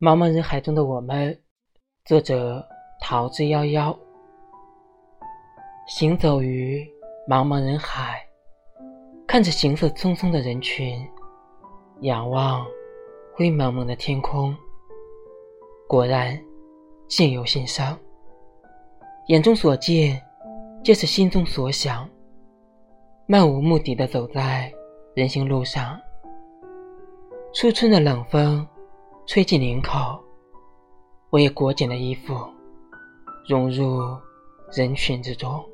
茫茫人海中的我们，作者桃之夭夭。行走于茫茫人海，看着行色匆匆的人群，仰望灰蒙蒙的天空，果然境由心生。眼中所见，皆是心中所想。漫无目的的走在人行路上，初春的冷风。吹进领口，我也裹紧了衣服，融入人群之中。